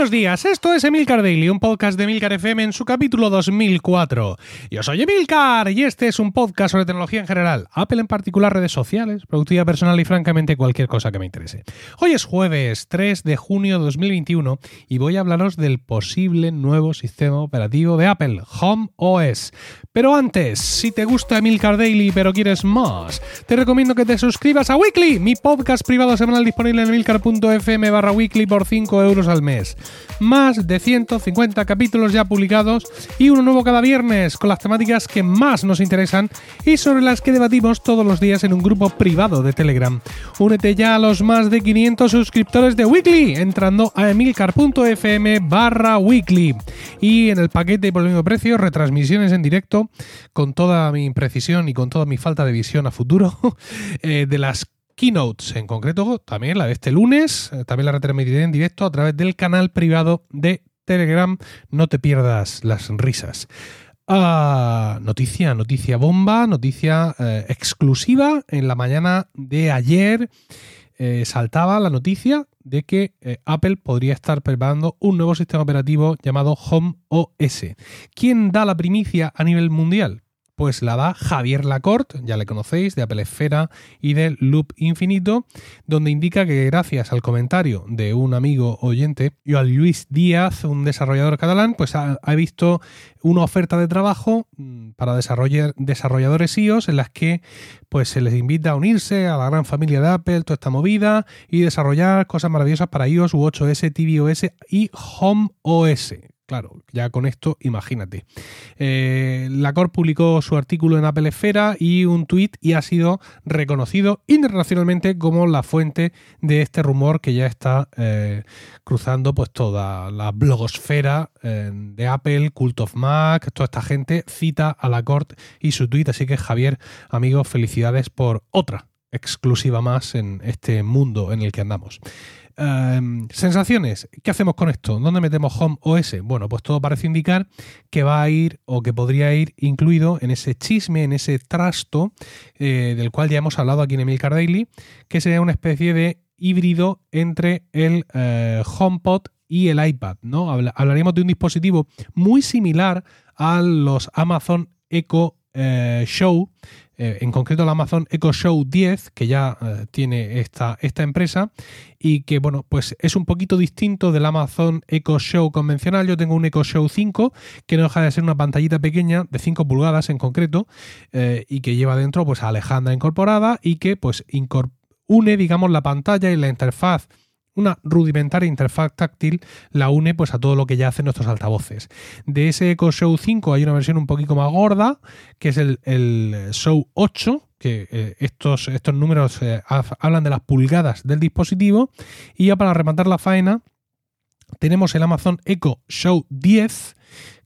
Buenos días, esto es Emilcar Daily, un podcast de Emilcar FM en su capítulo 2004. Yo soy Emilcar y este es un podcast sobre tecnología en general, Apple en particular, redes sociales, productividad personal y francamente cualquier cosa que me interese. Hoy es jueves 3 de junio de 2021 y voy a hablaros del posible nuevo sistema operativo de Apple, Home OS. Pero antes, si te gusta Emilcar Daily pero quieres más, te recomiendo que te suscribas a Weekly, mi podcast privado semanal disponible en emilcar.fm barra weekly por 5 euros al mes. Más de 150 capítulos ya publicados y uno nuevo cada viernes con las temáticas que más nos interesan y sobre las que debatimos todos los días en un grupo privado de Telegram. Únete ya a los más de 500 suscriptores de Weekly entrando a emilcar.fm barra weekly. Y en el paquete y por el mismo precio, retransmisiones en directo con toda mi imprecisión y con toda mi falta de visión a futuro eh, de las keynotes en concreto, también la de este lunes, eh, también la retransmitiré en directo a través del canal privado de Telegram. No te pierdas las risas. Ah, noticia, noticia bomba, noticia eh, exclusiva. En la mañana de ayer eh, saltaba la noticia de que Apple podría estar preparando un nuevo sistema operativo llamado Home OS. ¿Quién da la primicia a nivel mundial? Pues la da Javier Lacorte, ya le conocéis, de Apple Esfera y de Loop Infinito, donde indica que gracias al comentario de un amigo oyente, Joan Luis Díaz, un desarrollador catalán, pues ha, visto una oferta de trabajo mm, para desarrolladores iOS en las que pues se les invita a unirse a la gran familia de Apple, toda esta movida y desarrollar cosas maravillosas para iOS, U8S, tvOS y Home OS. Claro, ya con esto, imagínate. Eh, la Cor publicó su artículo en Apple Esfera y un tweet y ha sido reconocido internacionalmente como la fuente de este rumor que ya está eh, cruzando pues toda la blogosfera eh, de Apple, Cult of Mac, toda esta gente cita a la Cort y su tweet. Así que Javier, amigos, felicidades por otra exclusiva más en este mundo en el que andamos. Em, sensaciones, ¿qué hacemos con esto? ¿Dónde metemos Home OS? Bueno, pues todo parece indicar que va a ir o que podría ir incluido en ese chisme, en ese trasto eh, del cual ya hemos hablado aquí en Emilcar Daily, que sería una especie de híbrido entre el eh, HomePod y el iPad, ¿no? Hablaríamos de un dispositivo muy similar a los Amazon Echo eh, Show, eh, en concreto el Amazon Echo Show 10, que ya eh, tiene esta, esta empresa, y que, bueno, pues es un poquito distinto del Amazon Echo Show convencional. Yo tengo un Echo Show 5, que no deja de ser una pantallita pequeña, de 5 pulgadas en concreto, y que lleva dentro, pues, a Alejandra incorporada y que, pues, une, digamos, la pantalla y la interfaz una rudimentaria interfaz táctil la une pues a todo lo que ya hacen nuestros altavoces. De ese Echo Show 5 hay una versión un poquito más gorda, que es el, Show 8, que eh, estos, estos números eh, hablan de las pulgadas del dispositivo. Y ya para rematar la faena, tenemos el Amazon Echo Show 10,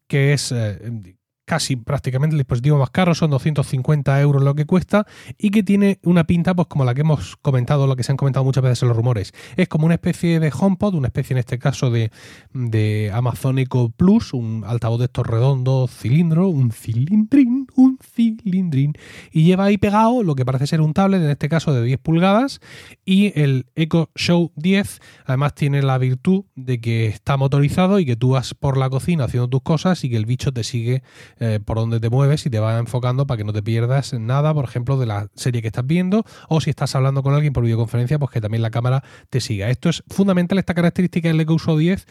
que es eh, casi prácticamente el dispositivo más caro, son 250 euros lo que cuesta y que tiene una pinta pues como la que hemos comentado, lo que se han comentado muchas veces en los rumores. Es como una especie de HomePod, una especie en este caso de, de Amazon Echo Plus, un altavoz de estos redondos, cilindro, un cilindrín, cilindrín, y lleva ahí pegado lo que parece ser un tablet, en este caso de 10 pulgadas, y el Echo Show 10 además tiene la virtud de que está motorizado y que tú vas por la cocina haciendo tus cosas y que el bicho te sigue eh, por donde te mueves y te va enfocando para que no te pierdas nada, por ejemplo, de la serie que estás viendo o si estás hablando con alguien por videoconferencia, pues que también la cámara te siga. Esto es fundamental, esta característica del Echo Show 10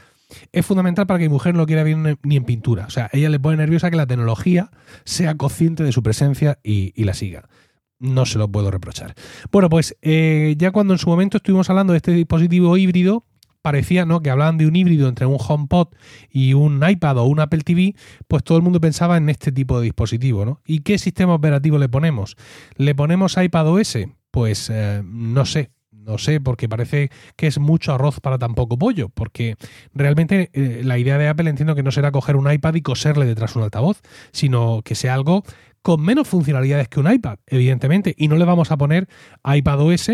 es fundamental para que mi mujer no quiera ver ni en pintura. O sea, ella le pone nerviosa que la tecnología sea consciente de su presencia y, la siga no se lo puedo reprochar. Bueno, pues eh, ya cuando en su momento estuvimos hablando de este dispositivo híbrido, parecía ¿no? que hablaban de un híbrido entre un HomePod y un iPad o un Apple TV, pues todo el mundo pensaba en este tipo de dispositivo. ¿no? ¿Y qué sistema operativo le ponemos? ¿Le ponemos iPad OS? Pues eh, no sé, no sé, porque parece que es mucho arroz para tan poco pollo, porque realmente eh, la idea de Apple entiendo que no será coger un iPad y coserle detrás un altavoz, sino que sea algo con menos funcionalidades que un iPad, evidentemente, y no le vamos a poner iPad OS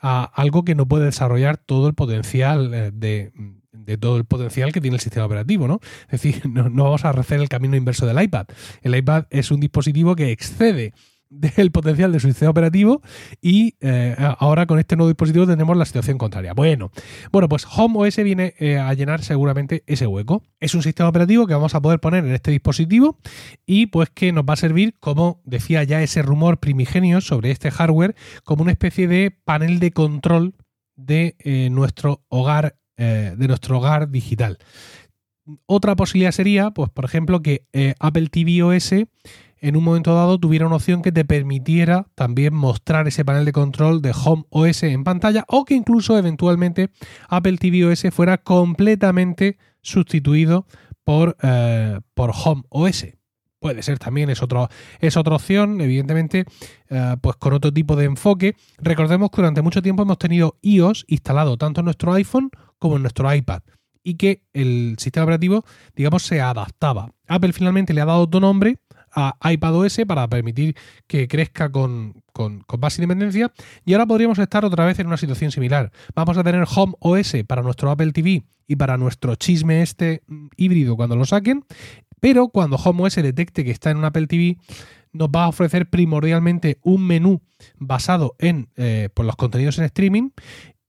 a algo que no puede desarrollar todo el potencial eh, de, todo el potencial que tiene el sistema operativo, ¿no? Es decir, no, no, vamos a hacer el camino inverso del iPad. El iPad es un dispositivo que excede del potencial de su sistema operativo y eh, ahora con este nuevo dispositivo tenemos la situación contraria. Bueno, bueno pues Home OS viene eh, a llenar seguramente ese hueco. Es un sistema operativo que vamos a poder poner en este dispositivo y pues que nos va a servir, como decía ya ese rumor primigenio sobre este hardware, como una especie de panel de control de eh, nuestro hogar, de nuestro hogar digital. Otra posibilidad sería, pues, por ejemplo, que Apple TV OS en un momento dado tuviera una opción que te permitiera también mostrar ese panel de control de Home OS en pantalla o que incluso eventualmente Apple TV OS fuera completamente sustituido por, eh, por Home OS. Puede ser también, es, otro, es otra opción, evidentemente, eh, pues con otro tipo de enfoque. Recordemos que durante mucho tiempo hemos tenido iOS instalado tanto en nuestro iPhone como en nuestro iPad y que el sistema operativo, digamos, se adaptaba. Apple finalmente le ha dado otro nombre a iPadOS para permitir que crezca con, con, más independencia. Y ahora podríamos estar otra vez en una situación similar. Vamos a tener Home OS para nuestro Apple TV y para nuestro chisme este híbrido cuando lo saquen. Pero cuando Home OS detecte que está en un Apple TV, nos va a ofrecer primordialmente un menú basado en eh, pues los contenidos en streaming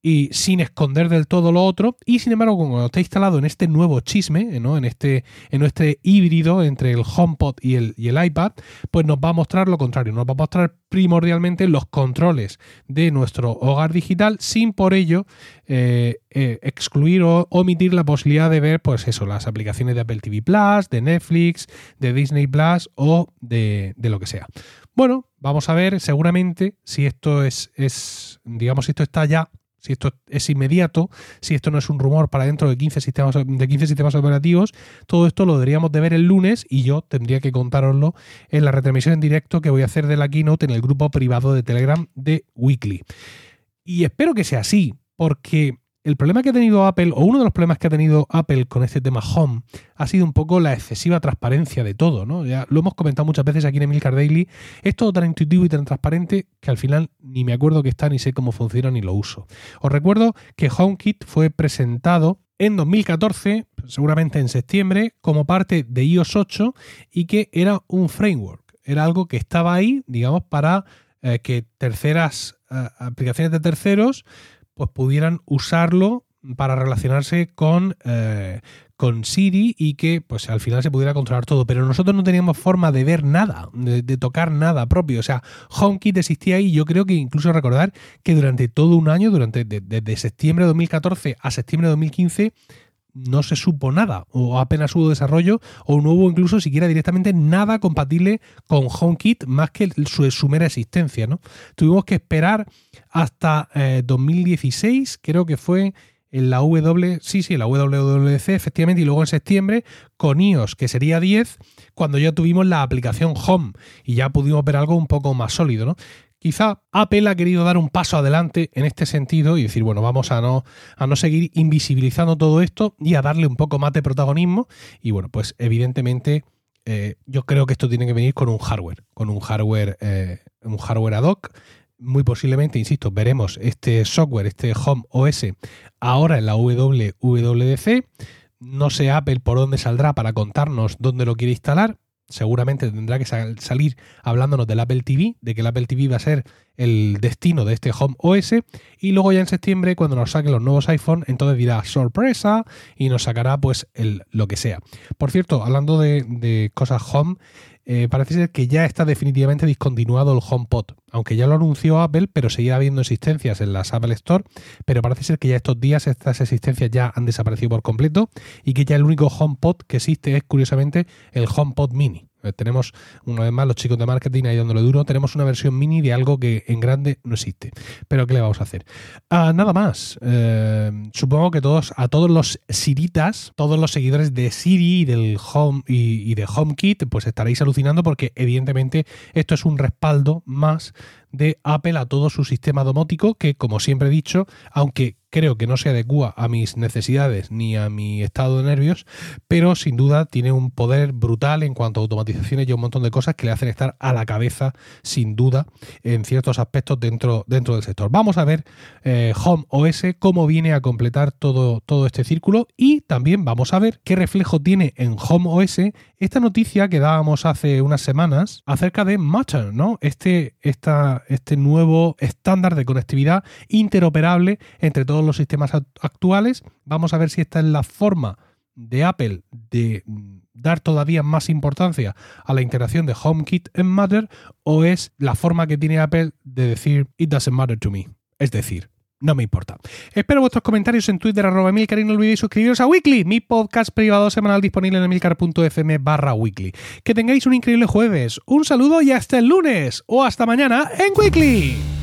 y sin esconder del todo lo otro. Y sin embargo, cuando está instalado en este nuevo chisme, ¿no? en, este, en este híbrido entre el HomePod y el, y el iPad, pues nos va a mostrar lo contrario. Nos va a mostrar primordialmente los controles de nuestro hogar digital, sin por ello eh, eh, excluir o omitir la posibilidad de ver, pues eso, las aplicaciones de Apple TV Plus, de Netflix, de Disney Plus o de, de lo que sea. Bueno, vamos a ver seguramente si esto es, es digamos, si esto está ya si esto es inmediato, si esto no es un rumor para dentro de 15 sistemas, de 15 sistemas operativos, todo esto lo deberíamos de ver el lunes y yo tendría que contároslo en la retransmisión en directo que voy a hacer de la keynote en el grupo privado de Telegram de Weekly. Y espero que sea así, porque el problema que ha tenido Apple, o uno de los problemas que ha tenido Apple con este tema Home, ha sido un poco la excesiva transparencia de todo, ¿no? Ya lo hemos comentado muchas veces aquí en Emilcar Daily. Es todo tan intuitivo y tan transparente que al final ni me acuerdo que está, ni sé cómo funciona, ni lo uso. Os recuerdo que HomeKit fue presentado en 2014, seguramente en septiembre, como parte de iOS 8 y que era un framework. Era algo que estaba ahí, digamos, para eh, que terceras eh, aplicaciones de terceros pues pudieran usarlo para relacionarse con, eh, con Siri y que pues al final se pudiera controlar todo. Pero nosotros no teníamos forma de ver nada, de, tocar nada propio. O sea, HomeKit existía y yo creo que incluso recordar que durante todo un año, durante desde septiembre de 2014 a septiembre de 2015, no se supo nada, o apenas hubo desarrollo, o no hubo incluso siquiera directamente nada compatible con HomeKit más que su, su mera existencia. ¿no? Tuvimos que esperar hasta 2016, eh, creo que fue en la W, sí, sí, la WWDC, efectivamente, y luego en septiembre con iOS, que sería 10, cuando ya tuvimos la aplicación Home y ya pudimos ver algo un poco más sólido, ¿no? Quizá Apple ha querido dar un paso adelante en este sentido y decir, bueno, vamos a no, a no seguir invisibilizando todo esto y a darle un poco más de protagonismo. Y bueno, pues evidentemente eh, yo creo que esto tiene que venir con un hardware, con un hardware, eh, un hardware ad hoc. Muy posiblemente, insisto, veremos este software, este Home OS, ahora en la WWDC. No sé Apple por dónde saldrá para contarnos dónde lo quiere instalar seguramente tendrá que salir hablándonos del Apple TV, de que el Apple TV va a ser el destino de este Home OS y luego ya en septiembre cuando nos saquen los nuevos iPhone entonces dirá sorpresa y nos sacará pues el, lo que sea. Por cierto, hablando de, cosas Home, eh, parece ser que ya está definitivamente discontinuado el HomePod, aunque ya lo anunció Apple, pero seguirá habiendo existencias en las Apple Store, pero parece ser que ya estos días estas existencias ya han desaparecido por completo y que ya el único HomePod que existe es curiosamente el HomePod Mini. Eh, tenemos, una vez más, los chicos de marketing ahí dándole duro. Tenemos una versión mini de algo que en grande no existe. Pero ¿qué le vamos a hacer? Ah, nada más. Eh, supongo que todos, a todos los Siritas, todos los seguidores de Siri y del Home y, y de HomeKit, pues estaréis alucinando porque evidentemente esto es un respaldo más de Apple a todo su sistema domótico, que como siempre he dicho, aunque creo que no se adecua a mis necesidades ni a mi estado de nervios, pero sin duda tiene un poder brutal en cuanto a automatizaciones y un montón de cosas que le hacen estar a la cabeza, sin duda, en ciertos aspectos dentro, dentro del sector. Vamos a ver eh, Home OS cómo viene a completar todo, todo este círculo y también vamos a ver qué reflejo tiene en Home OS esta noticia que dábamos hace unas semanas acerca de Matter, ¿no? Este, esta, este nuevo estándar de conectividad interoperable entre todos los sistemas actuales. Vamos a ver si esta es la forma de Apple de dar todavía más importancia a la integración de HomeKit en Matter o es la forma que tiene Apple de decir it doesn't matter to me. Es decir, no me importa. Espero vuestros comentarios en Twitter, arroba Milcar y no olvidéis suscribiros a Weekly, mi podcast privado semanal disponible en emilcar.fm barra weekly. Que tengáis un increíble jueves, un saludo y hasta el lunes o hasta mañana en Weekly.